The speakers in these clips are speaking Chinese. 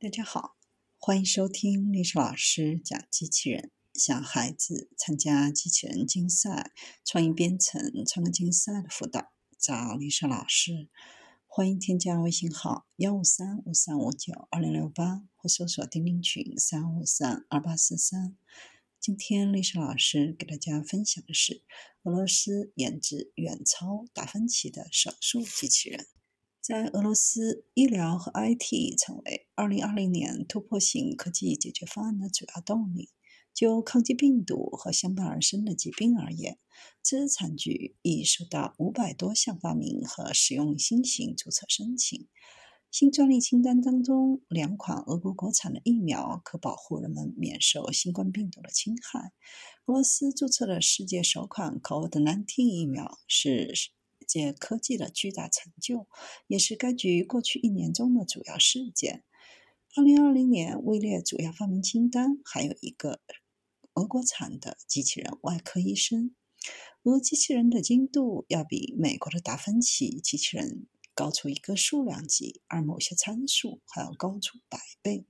大家好，欢迎收听历史老师讲机器人。小孩子参加机器人竞赛、创意编程、创客竞赛的辅导，找历史老师。欢迎添加微信号幺五三五三五九二零六八，或搜索钉钉群三五三二八四三。今天历史老师给大家分享的是俄罗斯研制远超达芬奇的手术机器人。在俄罗斯，医疗和 IT 成为2020年突破性科技解决方案的主要动力。就抗击病毒和相伴而生的疾病而言，知产局已收到500多项发明和使用新型注册申请。新专利清单当中，两款俄国国产的疫苗可保护人们免受新冠病毒的侵害。俄罗斯注册了世界首款 COVID-19 疫苗是。界科技的巨大成就，也是该局过去一年中的主要事件。二零二零年位列主要发明清单，还有一个俄国产的机器人外科医生。俄机器人的精度要比美国的达芬奇机器人高出一个数量级，而某些参数还要高出百倍。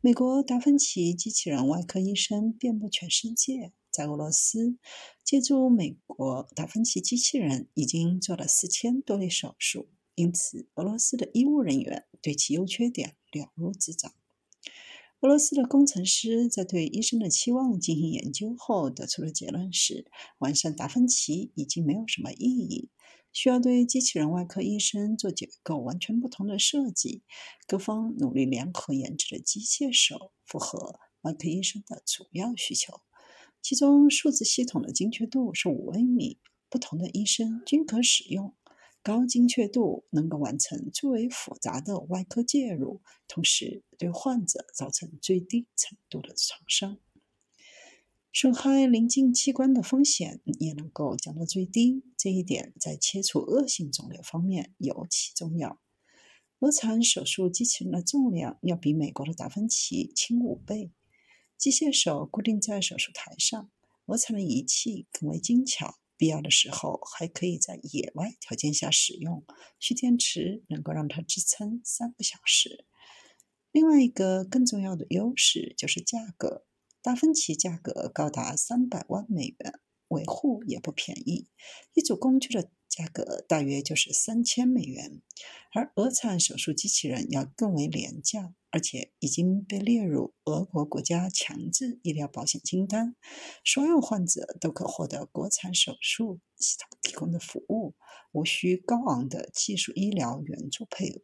美国达芬奇机器人外科医生遍布全世界。在俄罗斯，借助美国达芬奇机器人，已经做了四千多例手术。因此，俄罗斯的医务人员对其优缺点了如指掌。俄罗斯的工程师在对医生的期望进行研究后，得出的结论是：完善达芬奇已经没有什么意义，需要对机器人外科医生做结构完全不同的设计。各方努力联合研制的机械手，符合外科医生的主要需求。其中，数字系统的精确度是五微米，不同的医生均可使用。高精确度能够完成最为复杂的外科介入，同时对患者造成最低程度的创伤，损害临近器官的风险也能够降到最低。这一点在切除恶性肿瘤方面尤其重要。俄产手术机器人的重量要比美国的达芬奇轻五倍。机械手固定在手术台上，俄产的仪器更为精巧，必要的时候还可以在野外条件下使用，蓄电池能够让它支撑三个小时。另外一个更重要的优势就是价格，达芬奇价格高达三百万美元，维护也不便宜，一组工具的价格大约就是三千美元，而俄产手术机器人要更为廉价。而且已经被列入俄国国家强制医疗保险清单，所有患者都可获得国产手术系统提供的服务，无需高昂的技术医疗援助配额。